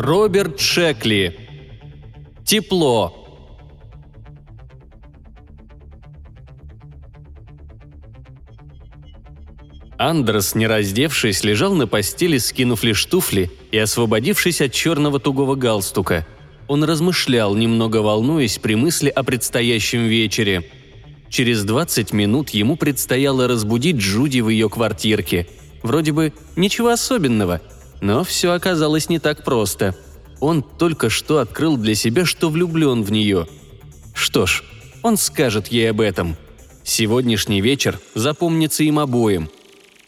Роберт Шекли. Тепло. Андрес, не раздевшись, лежал на постели, скинув лишь туфли и освободившись от черного тугого галстука. Он размышлял, немного волнуясь при мысли о предстоящем вечере. Через 20 минут ему предстояло разбудить Джуди в ее квартирке. Вроде бы ничего особенного, но все оказалось не так просто. Он только что открыл для себя, что влюблен в нее. Что ж, он скажет ей об этом. Сегодняшний вечер запомнится им обоим –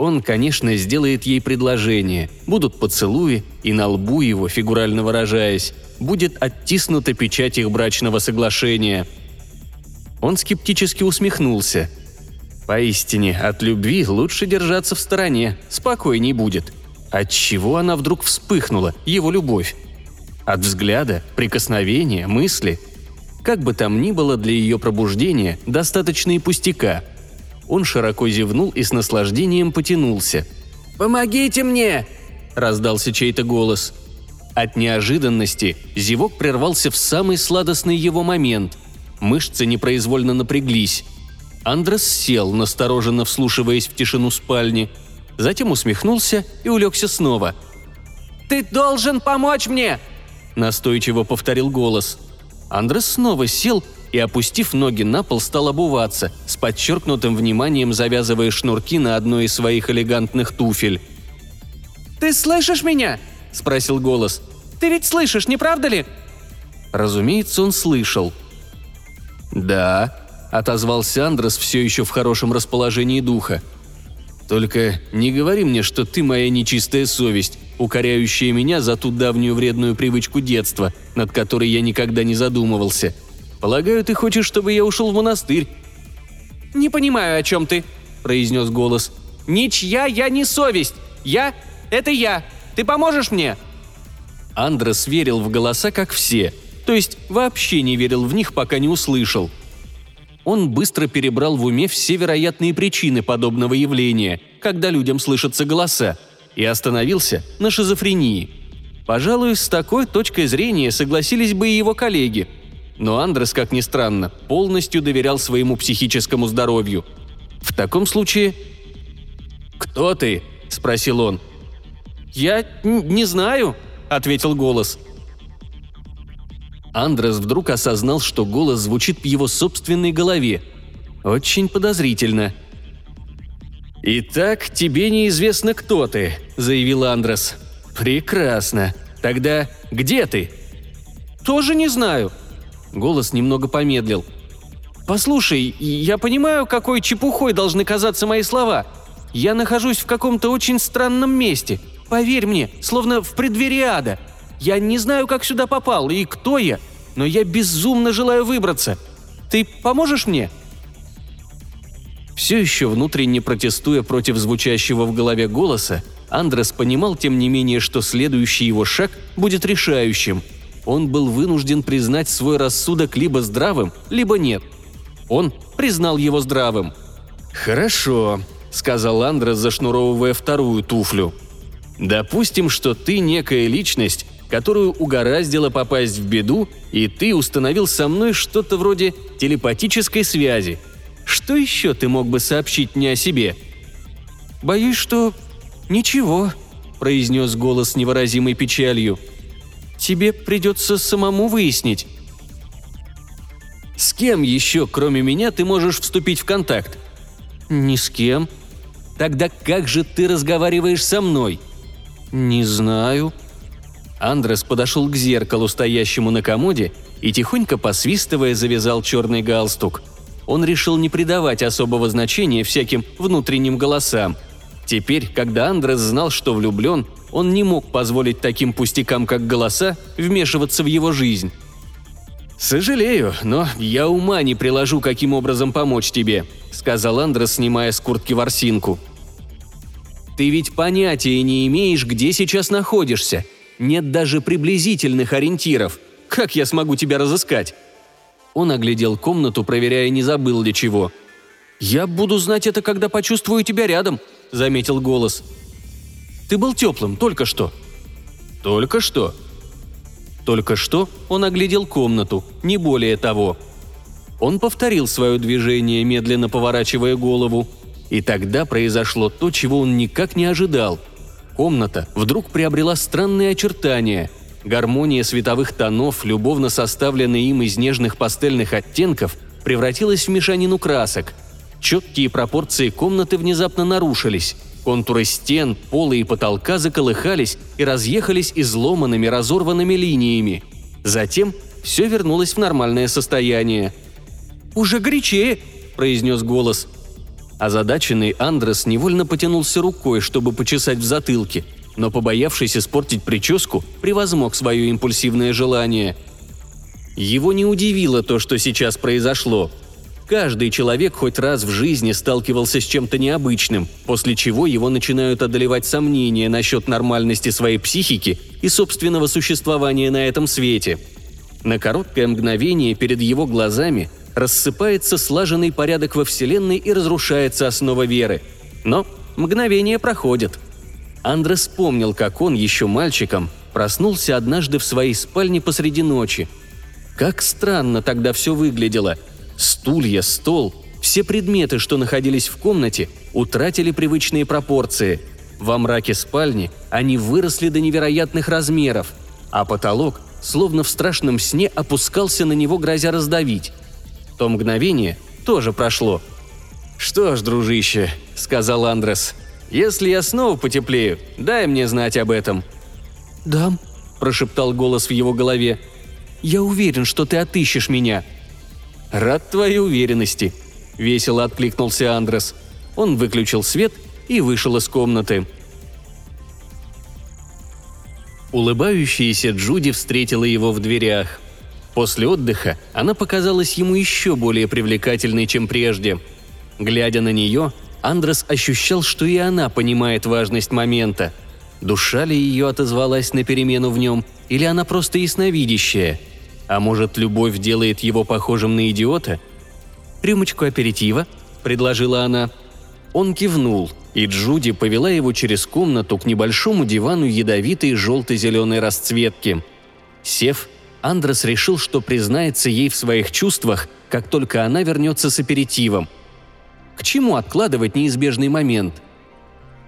он, конечно, сделает ей предложение, будут поцелуи, и на лбу его, фигурально выражаясь, будет оттиснута печать их брачного соглашения. Он скептически усмехнулся. Поистине, от любви лучше держаться в стороне, спокойней будет. От чего она вдруг вспыхнула, его любовь? От взгляда, прикосновения, мысли? Как бы там ни было для ее пробуждения, достаточно и пустяка – он широко зевнул и с наслаждением потянулся. «Помогите мне!» – раздался чей-то голос. От неожиданности зевок прервался в самый сладостный его момент. Мышцы непроизвольно напряглись. Андрес сел, настороженно вслушиваясь в тишину спальни. Затем усмехнулся и улегся снова. «Ты должен помочь мне!» – настойчиво повторил голос. Андрес снова сел и, опустив ноги на пол, стал обуваться, с подчеркнутым вниманием завязывая шнурки на одной из своих элегантных туфель. «Ты слышишь меня?» – спросил голос. «Ты ведь слышишь, не правда ли?» Разумеется, он слышал. «Да», – отозвался Андрес все еще в хорошем расположении духа. «Только не говори мне, что ты моя нечистая совесть, укоряющая меня за ту давнюю вредную привычку детства, над которой я никогда не задумывался – Полагаю, ты хочешь, чтобы я ушел в монастырь?» «Не понимаю, о чем ты», — произнес голос. «Ничья я не совесть. Я — это я. Ты поможешь мне?» Андрес верил в голоса, как все, то есть вообще не верил в них, пока не услышал. Он быстро перебрал в уме все вероятные причины подобного явления, когда людям слышатся голоса, и остановился на шизофрении. Пожалуй, с такой точкой зрения согласились бы и его коллеги – но Андрес, как ни странно, полностью доверял своему психическому здоровью. В таком случае... «Кто ты?» – спросил он. «Я не знаю», – ответил голос. Андрес вдруг осознал, что голос звучит в его собственной голове. Очень подозрительно. «Итак, тебе неизвестно, кто ты», – заявил Андрес. «Прекрасно. Тогда где ты?» «Тоже не знаю», Голос немного помедлил. «Послушай, я понимаю, какой чепухой должны казаться мои слова. Я нахожусь в каком-то очень странном месте. Поверь мне, словно в преддверии ада. Я не знаю, как сюда попал и кто я, но я безумно желаю выбраться. Ты поможешь мне?» Все еще внутренне протестуя против звучащего в голове голоса, Андрес понимал, тем не менее, что следующий его шаг будет решающим – он был вынужден признать свой рассудок либо здравым, либо нет. Он признал его здравым. «Хорошо», — сказал Андрес, зашнуровывая вторую туфлю. «Допустим, что ты некая личность, которую угораздило попасть в беду, и ты установил со мной что-то вроде телепатической связи. Что еще ты мог бы сообщить мне о себе?» «Боюсь, что... ничего», — произнес голос с невыразимой печалью — Тебе придется самому выяснить». «С кем еще, кроме меня, ты можешь вступить в контакт?» «Ни с кем». «Тогда как же ты разговариваешь со мной?» «Не знаю». Андрес подошел к зеркалу, стоящему на комоде, и тихонько посвистывая завязал черный галстук. Он решил не придавать особого значения всяким внутренним голосам. Теперь, когда Андрес знал, что влюблен, он не мог позволить таким пустякам, как голоса, вмешиваться в его жизнь. «Сожалею, но я ума не приложу, каким образом помочь тебе», — сказал Андрес, снимая с куртки ворсинку. «Ты ведь понятия не имеешь, где сейчас находишься. Нет даже приблизительных ориентиров. Как я смогу тебя разыскать?» Он оглядел комнату, проверяя, не забыл ли чего. «Я буду знать это, когда почувствую тебя рядом», — заметил голос. Ты был теплым только что». «Только что?» Только что он оглядел комнату, не более того. Он повторил свое движение, медленно поворачивая голову. И тогда произошло то, чего он никак не ожидал. Комната вдруг приобрела странные очертания. Гармония световых тонов, любовно составленная им из нежных пастельных оттенков, превратилась в мешанину красок. Четкие пропорции комнаты внезапно нарушились. Контуры стен, пола и потолка заколыхались и разъехались изломанными, разорванными линиями. Затем все вернулось в нормальное состояние. «Уже горячее!» – произнес голос. Озадаченный Андрес невольно потянулся рукой, чтобы почесать в затылке, но, побоявшись испортить прическу, превозмог свое импульсивное желание. Его не удивило то, что сейчас произошло – Каждый человек хоть раз в жизни сталкивался с чем-то необычным, после чего его начинают одолевать сомнения насчет нормальности своей психики и собственного существования на этом свете. На короткое мгновение перед его глазами рассыпается слаженный порядок во Вселенной и разрушается основа веры. Но мгновение проходит. Андрес вспомнил, как он еще мальчиком проснулся однажды в своей спальне посреди ночи. Как странно тогда все выглядело – Стулья, стол, все предметы, что находились в комнате, утратили привычные пропорции. Во мраке спальни они выросли до невероятных размеров, а потолок, словно в страшном сне, опускался на него, грозя раздавить. То мгновение тоже прошло. «Что ж, дружище», — сказал Андрес, — «если я снова потеплею, дай мне знать об этом». «Дам», — прошептал голос в его голове. «Я уверен, что ты отыщешь меня», — «Рад твоей уверенности», — весело откликнулся Андрес. Он выключил свет и вышел из комнаты. Улыбающаяся Джуди встретила его в дверях. После отдыха она показалась ему еще более привлекательной, чем прежде. Глядя на нее, Андрес ощущал, что и она понимает важность момента. Душа ли ее отозвалась на перемену в нем, или она просто ясновидящая – а может, любовь делает его похожим на идиота? «Рюмочку аперитива», — предложила она. Он кивнул, и Джуди повела его через комнату к небольшому дивану ядовитой желто-зеленой расцветки. Сев, Андрес решил, что признается ей в своих чувствах, как только она вернется с аперитивом. К чему откладывать неизбежный момент?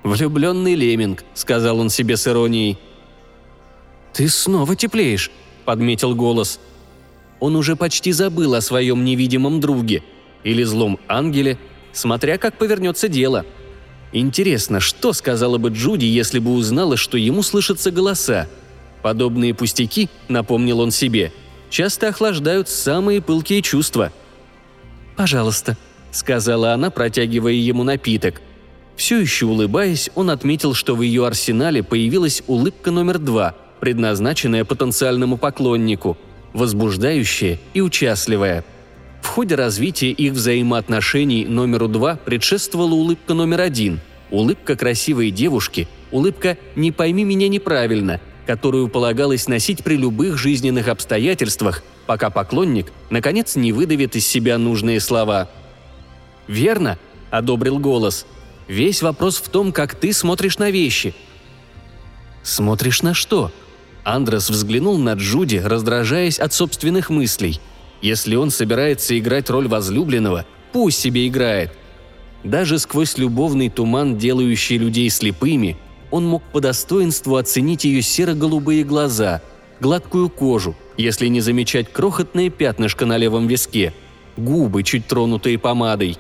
«Влюбленный леминг», — сказал он себе с иронией. «Ты снова теплеешь», — подметил голос — он уже почти забыл о своем невидимом друге или злом ангеле, смотря как повернется дело. Интересно, что сказала бы Джуди, если бы узнала, что ему слышатся голоса? Подобные пустяки, напомнил он себе, часто охлаждают самые пылкие чувства. «Пожалуйста», — сказала она, протягивая ему напиток. Все еще улыбаясь, он отметил, что в ее арсенале появилась улыбка номер два, предназначенная потенциальному поклоннику — возбуждающее и участливое. В ходе развития их взаимоотношений номеру два предшествовала улыбка номер один – улыбка красивой девушки, улыбка «не пойми меня неправильно», которую полагалось носить при любых жизненных обстоятельствах, пока поклонник, наконец, не выдавит из себя нужные слова. «Верно», – одобрил голос. «Весь вопрос в том, как ты смотришь на вещи». «Смотришь на что?» Андрес взглянул на Джуди, раздражаясь от собственных мыслей. Если он собирается играть роль возлюбленного, пусть себе играет. Даже сквозь любовный туман, делающий людей слепыми, он мог по достоинству оценить ее серо-голубые глаза, гладкую кожу, если не замечать крохотное пятнышко на левом виске, губы, чуть тронутые помадой.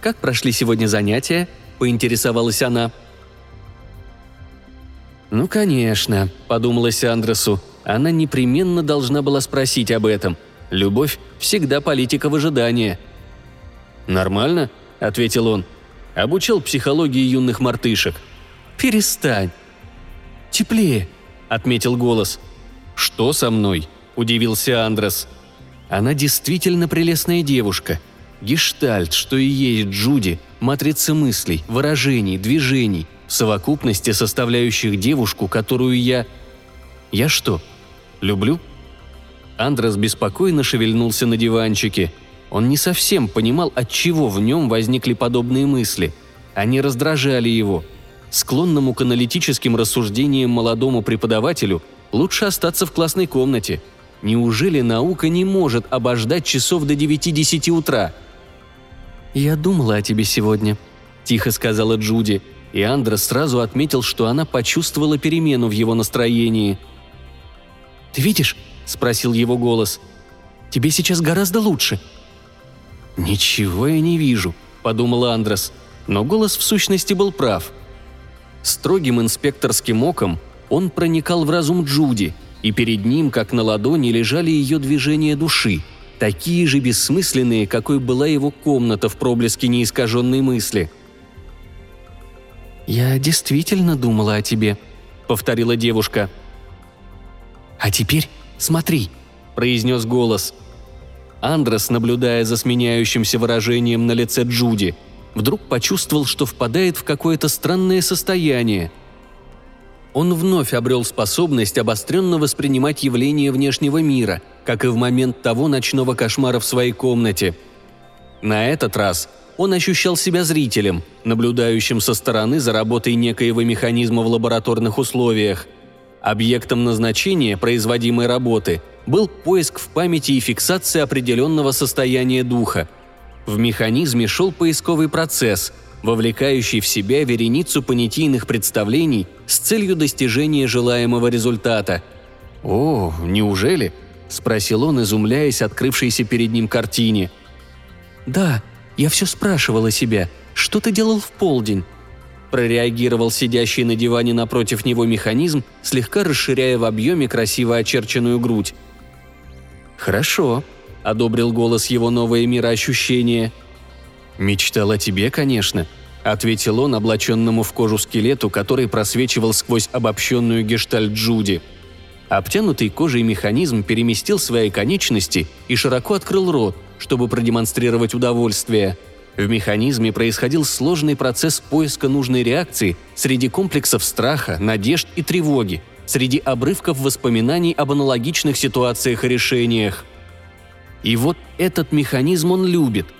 «Как прошли сегодня занятия?» – поинтересовалась она – «Ну, конечно», — подумалось Андресу. Она непременно должна была спросить об этом. Любовь всегда политика в ожидании. «Нормально», — ответил он. «Обучал психологии юных мартышек». «Перестань». «Теплее», — отметил голос. «Что со мной?» – удивился Андрес. «Она действительно прелестная девушка. Гештальт, что и есть Джуди, матрица мыслей, выражений, движений, совокупности составляющих девушку, которую я... Я что, люблю? Андрес беспокойно шевельнулся на диванчике. Он не совсем понимал, от чего в нем возникли подобные мысли. Они раздражали его. Склонному к аналитическим рассуждениям молодому преподавателю Лучше остаться в классной комнате. Неужели наука не может обождать часов до 9-10 утра? «Я думала о тебе сегодня», – тихо сказала Джуди, и Андрес сразу отметил, что она почувствовала перемену в его настроении. «Ты видишь?» – спросил его голос. «Тебе сейчас гораздо лучше». «Ничего я не вижу», – подумал Андрес, но голос в сущности был прав. Строгим инспекторским оком он проникал в разум Джуди, и перед ним, как на ладони, лежали ее движения души, такие же бессмысленные, какой была его комната в проблеске неискаженной мысли. «Я действительно думала о тебе», — повторила девушка. «А теперь смотри», — произнес голос. Андрес, наблюдая за сменяющимся выражением на лице Джуди, вдруг почувствовал, что впадает в какое-то странное состояние — он вновь обрел способность обостренно воспринимать явления внешнего мира, как и в момент того ночного кошмара в своей комнате. На этот раз он ощущал себя зрителем, наблюдающим со стороны за работой некоего механизма в лабораторных условиях. Объектом назначения производимой работы был поиск в памяти и фиксация определенного состояния духа. В механизме шел поисковый процесс – вовлекающий в себя вереницу понятийных представлений с целью достижения желаемого результата. «О, неужели?» – спросил он, изумляясь открывшейся перед ним картине. «Да, я все спрашивала себя. Что ты делал в полдень?» Прореагировал сидящий на диване напротив него механизм, слегка расширяя в объеме красиво очерченную грудь. «Хорошо», – одобрил голос его новое мироощущение – «Мечтал о тебе, конечно», — ответил он облаченному в кожу скелету, который просвечивал сквозь обобщенную гештальт Джуди. Обтянутый кожей механизм переместил свои конечности и широко открыл рот, чтобы продемонстрировать удовольствие. В механизме происходил сложный процесс поиска нужной реакции среди комплексов страха, надежд и тревоги, среди обрывков воспоминаний об аналогичных ситуациях и решениях. И вот этот механизм он любит —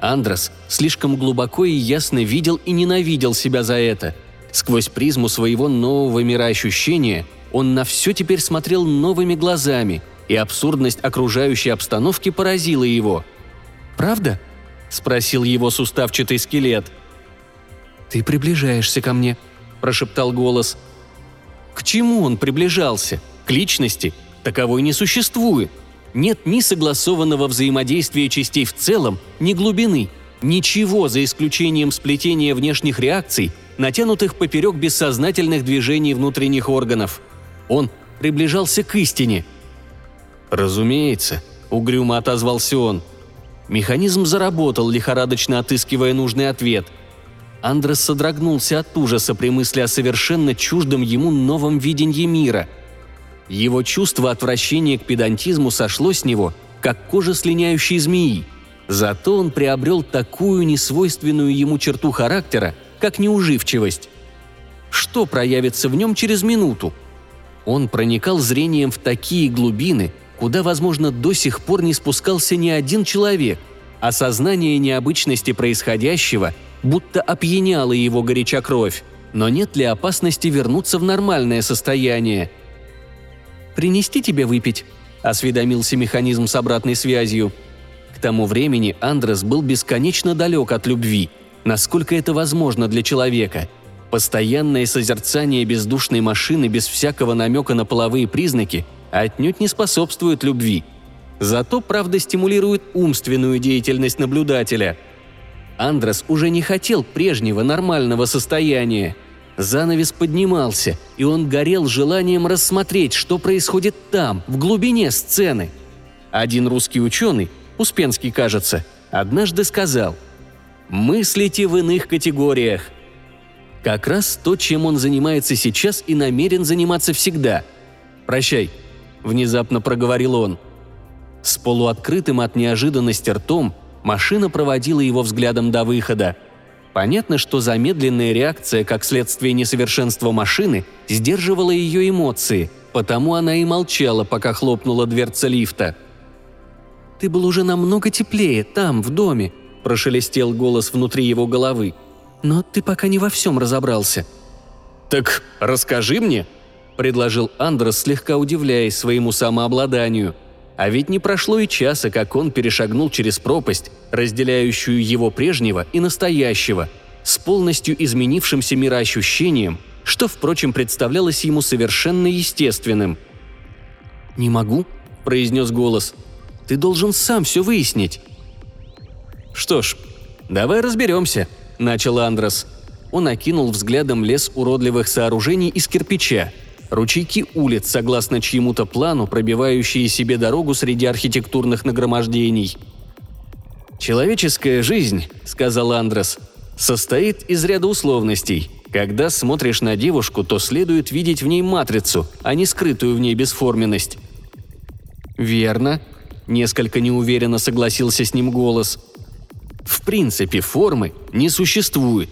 Андрес слишком глубоко и ясно видел и ненавидел себя за это. Сквозь призму своего нового мироощущения он на все теперь смотрел новыми глазами, и абсурдность окружающей обстановки поразила его. «Правда?» – спросил его суставчатый скелет. «Ты приближаешься ко мне», – прошептал голос. К чему он приближался? К личности? Таковой не существует – нет ни согласованного взаимодействия частей в целом, ни глубины. Ничего, за исключением сплетения внешних реакций, натянутых поперек бессознательных движений внутренних органов. Он приближался к истине. «Разумеется», — угрюмо отозвался он. Механизм заработал, лихорадочно отыскивая нужный ответ. Андрес содрогнулся от ужаса при мысли о совершенно чуждом ему новом видении мира — его чувство отвращения к педантизму сошло с него, как кожа слиняющей змеи. Зато он приобрел такую несвойственную ему черту характера, как неуживчивость. Что проявится в нем через минуту? Он проникал зрением в такие глубины, куда, возможно, до сих пор не спускался ни один человек. Осознание необычности происходящего будто опьяняло его горяча кровь. Но нет ли опасности вернуться в нормальное состояние – принести тебе выпить?» – осведомился механизм с обратной связью. К тому времени Андрес был бесконечно далек от любви, насколько это возможно для человека. Постоянное созерцание бездушной машины без всякого намека на половые признаки отнюдь не способствует любви. Зато, правда, стимулирует умственную деятельность наблюдателя. Андрес уже не хотел прежнего нормального состояния – Занавес поднимался, и он горел желанием рассмотреть, что происходит там, в глубине сцены. Один русский ученый, Успенский, кажется, однажды сказал «Мыслите в иных категориях». Как раз то, чем он занимается сейчас и намерен заниматься всегда. «Прощай», — внезапно проговорил он. С полуоткрытым от неожиданности ртом машина проводила его взглядом до выхода — Понятно, что замедленная реакция, как следствие несовершенства машины, сдерживала ее эмоции, потому она и молчала, пока хлопнула дверца лифта. «Ты был уже намного теплее, там, в доме», – прошелестел голос внутри его головы. «Но ты пока не во всем разобрался». «Так расскажи мне», предложил Андрес, слегка удивляясь своему самообладанию. А ведь не прошло и часа, как он перешагнул через пропасть, разделяющую его прежнего и настоящего, с полностью изменившимся мироощущением, что, впрочем, представлялось ему совершенно естественным. «Не могу», – произнес голос. «Ты должен сам все выяснить». «Что ж, давай разберемся», – начал Андрес. Он окинул взглядом лес уродливых сооружений из кирпича, ручейки улиц, согласно чьему-то плану, пробивающие себе дорогу среди архитектурных нагромождений. «Человеческая жизнь», — сказал Андрес, — «состоит из ряда условностей. Когда смотришь на девушку, то следует видеть в ней матрицу, а не скрытую в ней бесформенность». «Верно», — несколько неуверенно согласился с ним голос. «В принципе, формы не существует,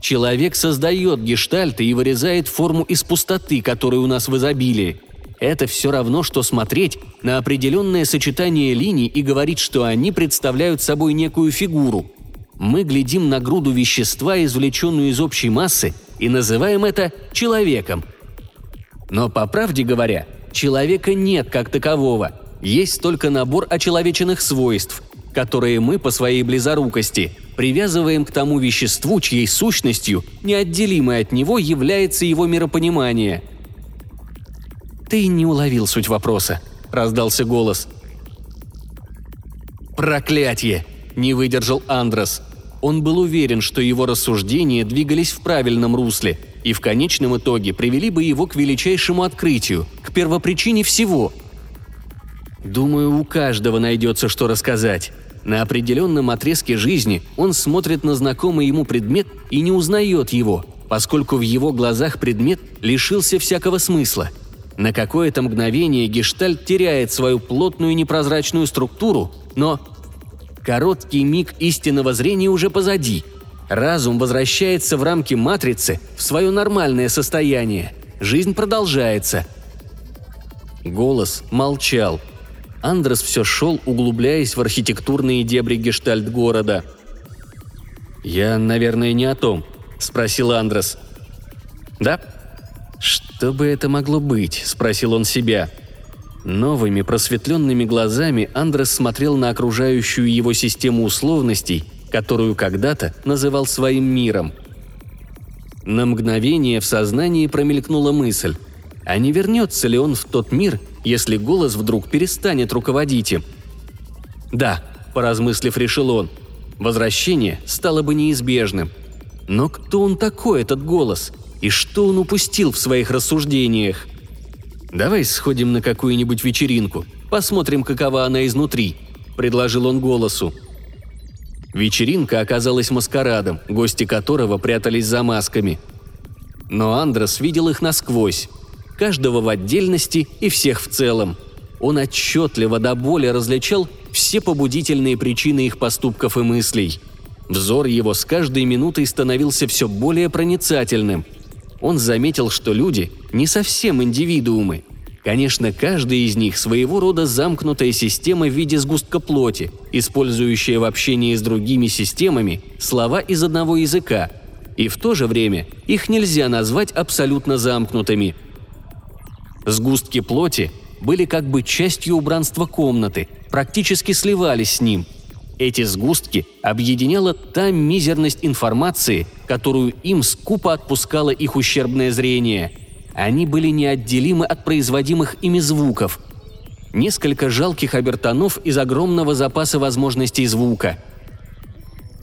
Человек создает гештальты и вырезает форму из пустоты, которая у нас в изобилии. Это все равно, что смотреть на определенное сочетание линий и говорить, что они представляют собой некую фигуру. Мы глядим на груду вещества, извлеченную из общей массы, и называем это человеком. Но по правде говоря, человека нет как такового. Есть только набор очеловеченных свойств, которые мы по своей близорукости привязываем к тому веществу, чьей сущностью, неотделимой от него, является его миропонимание. «Ты не уловил суть вопроса», — раздался голос. «Проклятье!» — не выдержал Андрос. Он был уверен, что его рассуждения двигались в правильном русле и в конечном итоге привели бы его к величайшему открытию, к первопричине всего. «Думаю, у каждого найдется, что рассказать», на определенном отрезке жизни он смотрит на знакомый ему предмет и не узнает его, поскольку в его глазах предмет лишился всякого смысла. На какое-то мгновение гештальт теряет свою плотную непрозрачную структуру, но короткий миг истинного зрения уже позади. Разум возвращается в рамки матрицы в свое нормальное состояние. Жизнь продолжается. Голос молчал, Андрес все шел, углубляясь в архитектурные дебри гештальт города. «Я, наверное, не о том», – спросил Андрес. «Да?» «Что бы это могло быть?» – спросил он себя. Новыми просветленными глазами Андрес смотрел на окружающую его систему условностей, которую когда-то называл своим миром. На мгновение в сознании промелькнула мысль – а не вернется ли он в тот мир, если голос вдруг перестанет руководить им? Да, поразмыслив, решил он, возвращение стало бы неизбежным. Но кто он такой, этот голос? И что он упустил в своих рассуждениях? «Давай сходим на какую-нибудь вечеринку, посмотрим, какова она изнутри», – предложил он голосу. Вечеринка оказалась маскарадом, гости которого прятались за масками. Но Андрес видел их насквозь каждого в отдельности и всех в целом. Он отчетливо до боли различал все побудительные причины их поступков и мыслей. Взор его с каждой минутой становился все более проницательным. Он заметил, что люди не совсем индивидуумы. Конечно, каждый из них своего рода замкнутая система в виде сгустка плоти, использующая в общении с другими системами слова из одного языка. И в то же время их нельзя назвать абсолютно замкнутыми – Сгустки плоти были как бы частью убранства комнаты, практически сливались с ним. Эти сгустки объединяла та мизерность информации, которую им скупо отпускало их ущербное зрение. Они были неотделимы от производимых ими звуков. Несколько жалких обертонов из огромного запаса возможностей звука.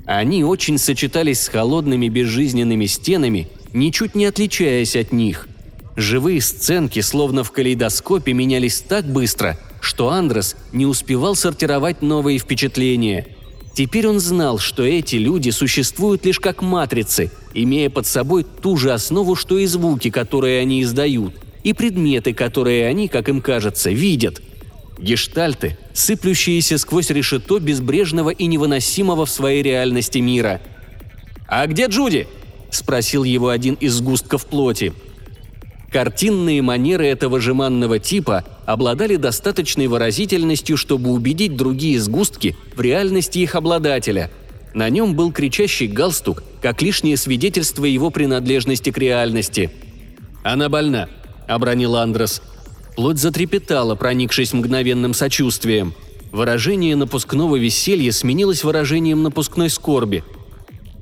Они очень сочетались с холодными безжизненными стенами, ничуть не отличаясь от них – Живые сценки, словно в калейдоскопе, менялись так быстро, что Андрес не успевал сортировать новые впечатления. Теперь он знал, что эти люди существуют лишь как матрицы, имея под собой ту же основу, что и звуки, которые они издают, и предметы, которые они, как им кажется, видят. Гештальты, сыплющиеся сквозь решето безбрежного и невыносимого в своей реальности мира. «А где Джуди?» – спросил его один из сгустков плоти – Картинные манеры этого жеманного типа обладали достаточной выразительностью, чтобы убедить другие сгустки в реальности их обладателя. На нем был кричащий галстук, как лишнее свидетельство его принадлежности к реальности. «Она больна», – обронил Андрес. Плоть затрепетала, проникшись мгновенным сочувствием. Выражение напускного веселья сменилось выражением напускной скорби.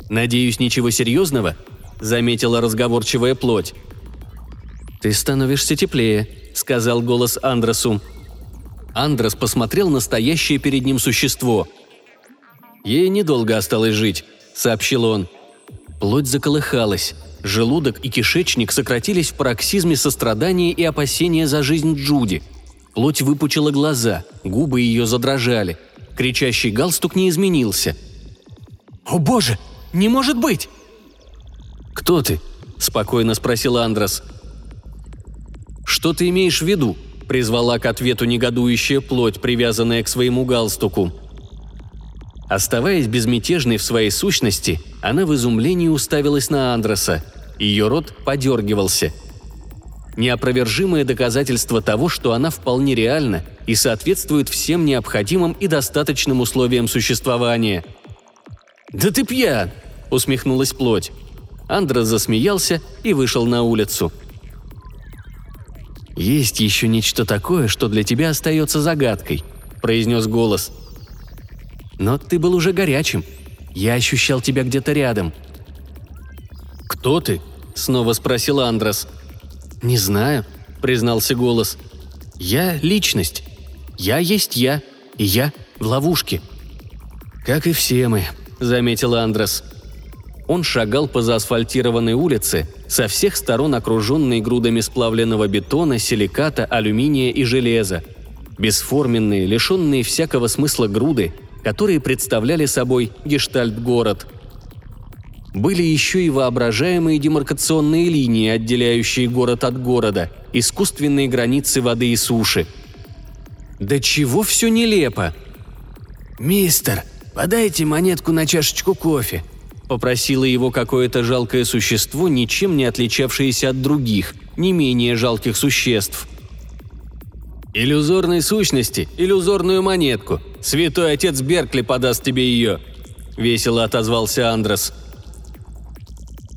«Надеюсь, ничего серьезного?» – заметила разговорчивая плоть. «Ты становишься теплее», – сказал голос Андресу. Андрес посмотрел на стоящее перед ним существо. «Ей недолго осталось жить», — сообщил он. Плоть заколыхалась. Желудок и кишечник сократились в пароксизме сострадания и опасения за жизнь Джуди. Плоть выпучила глаза, губы ее задрожали. Кричащий галстук не изменился. «О боже! Не может быть!» «Кто ты?» – спокойно спросил Андрес. «Что ты имеешь в виду?» – призвала к ответу негодующая плоть, привязанная к своему галстуку. Оставаясь безмятежной в своей сущности, она в изумлении уставилась на Андреса. Ее рот подергивался. Неопровержимое доказательство того, что она вполне реальна и соответствует всем необходимым и достаточным условиям существования. «Да ты пьян!» – усмехнулась плоть. Андрес засмеялся и вышел на улицу – «Есть еще нечто такое, что для тебя остается загадкой», – произнес голос. «Но ты был уже горячим. Я ощущал тебя где-то рядом». «Кто ты?» – снова спросил Андрес. «Не знаю», – признался голос. «Я – личность. Я есть я, и я в ловушке». «Как и все мы», – заметил Андрес. Он шагал по заасфальтированной улице, со всех сторон окруженной грудами сплавленного бетона, силиката, алюминия и железа. Бесформенные, лишенные всякого смысла груды, которые представляли собой гештальт-город. Были еще и воображаемые демаркационные линии, отделяющие город от города, искусственные границы воды и суши. Да чего все нелепо! «Мистер, подайте монетку на чашечку кофе», Попросило его какое-то жалкое существо, ничем не отличавшееся от других, не менее жалких существ. «Иллюзорной сущности, иллюзорную монетку. Святой отец Беркли подаст тебе ее», — весело отозвался Андрес.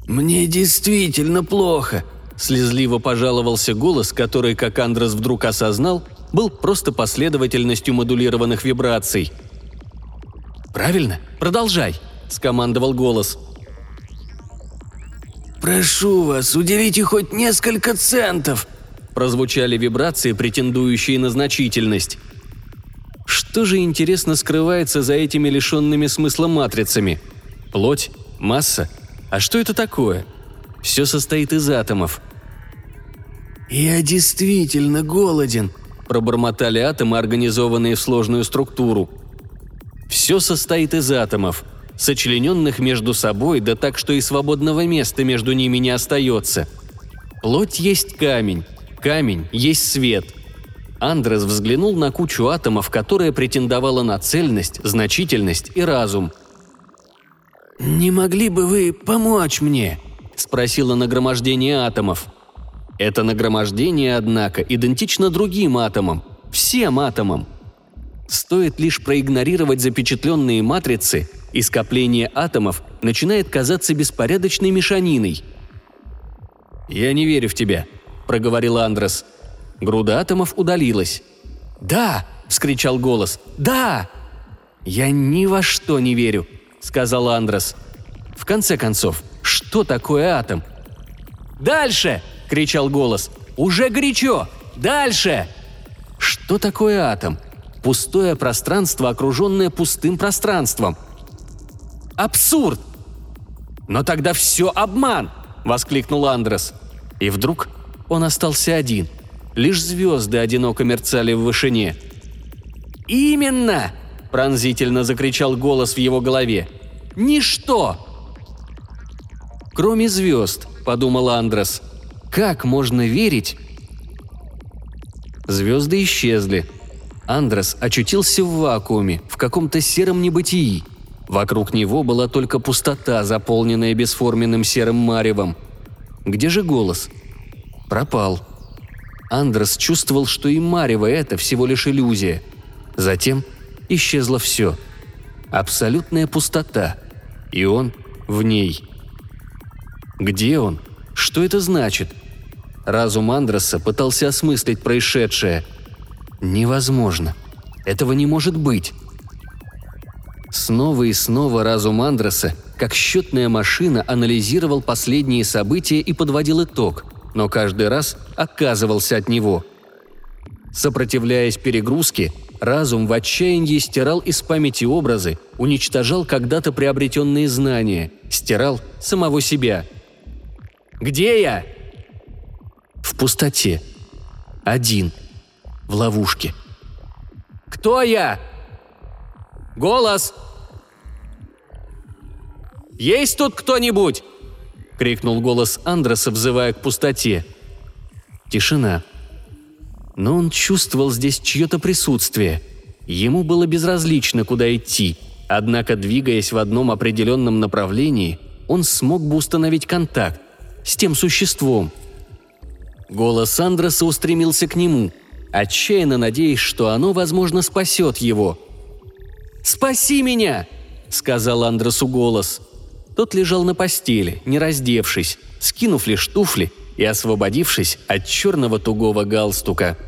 «Мне действительно плохо», — слезливо пожаловался голос, который, как Андрес вдруг осознал, был просто последовательностью модулированных вибраций. «Правильно? Продолжай», – скомандовал голос. «Прошу вас, уделите хоть несколько центов!» – прозвучали вибрации, претендующие на значительность. Что же, интересно, скрывается за этими лишенными смысла матрицами? Плоть? Масса? А что это такое? Все состоит из атомов. «Я действительно голоден», – пробормотали атомы, организованные в сложную структуру. Все состоит из атомов – сочлененных между собой, да так, что и свободного места между ними не остается. Плоть есть камень, камень есть свет. Андрес взглянул на кучу атомов, которая претендовала на цельность, значительность и разум. «Не могли бы вы помочь мне?» – спросило нагромождение атомов. Это нагромождение, однако, идентично другим атомам, всем атомам. Стоит лишь проигнорировать запечатленные матрицы, и скопление атомов начинает казаться беспорядочной мешаниной. «Я не верю в тебя», – проговорил Андрес. Груда атомов удалилась. «Да!» – вскричал голос. «Да!» «Я ни во что не верю», – сказал Андрес. «В конце концов, что такое атом?» «Дальше!» – кричал голос. «Уже горячо! Дальше!» Что такое атом? Пустое пространство, окруженное пустым пространством – Абсурд!» «Но тогда все обман!» – воскликнул Андрес. И вдруг он остался один. Лишь звезды одиноко мерцали в вышине. «Именно!» – пронзительно закричал голос в его голове. «Ничто!» «Кроме звезд», – подумал Андрес. «Как можно верить?» Звезды исчезли. Андрес очутился в вакууме, в каком-то сером небытии – Вокруг него была только пустота, заполненная бесформенным серым маревом. Где же голос? Пропал. Андрес чувствовал, что и марево это всего лишь иллюзия. Затем исчезло все. Абсолютная пустота. И он в ней. Где он? Что это значит? Разум Андреса пытался осмыслить происшедшее. Невозможно. Этого не может быть. Снова и снова разум Андреса, как счетная машина, анализировал последние события и подводил итог, но каждый раз оказывался от него. Сопротивляясь перегрузке, разум в отчаянии стирал из памяти образы, уничтожал когда-то приобретенные знания, стирал самого себя. «Где я?» В пустоте. Один. В ловушке. «Кто я?» «Голос!» «Есть тут кто-нибудь?» — крикнул голос Андреса, взывая к пустоте. Тишина. Но он чувствовал здесь чье-то присутствие. Ему было безразлично, куда идти, однако, двигаясь в одном определенном направлении, он смог бы установить контакт с тем существом. Голос Андреса устремился к нему, отчаянно надеясь, что оно, возможно, спасет его. «Спаси меня!» — сказал Андресу голос. Тот лежал на постели, не раздевшись, скинув лишь туфли и освободившись от черного тугого галстука –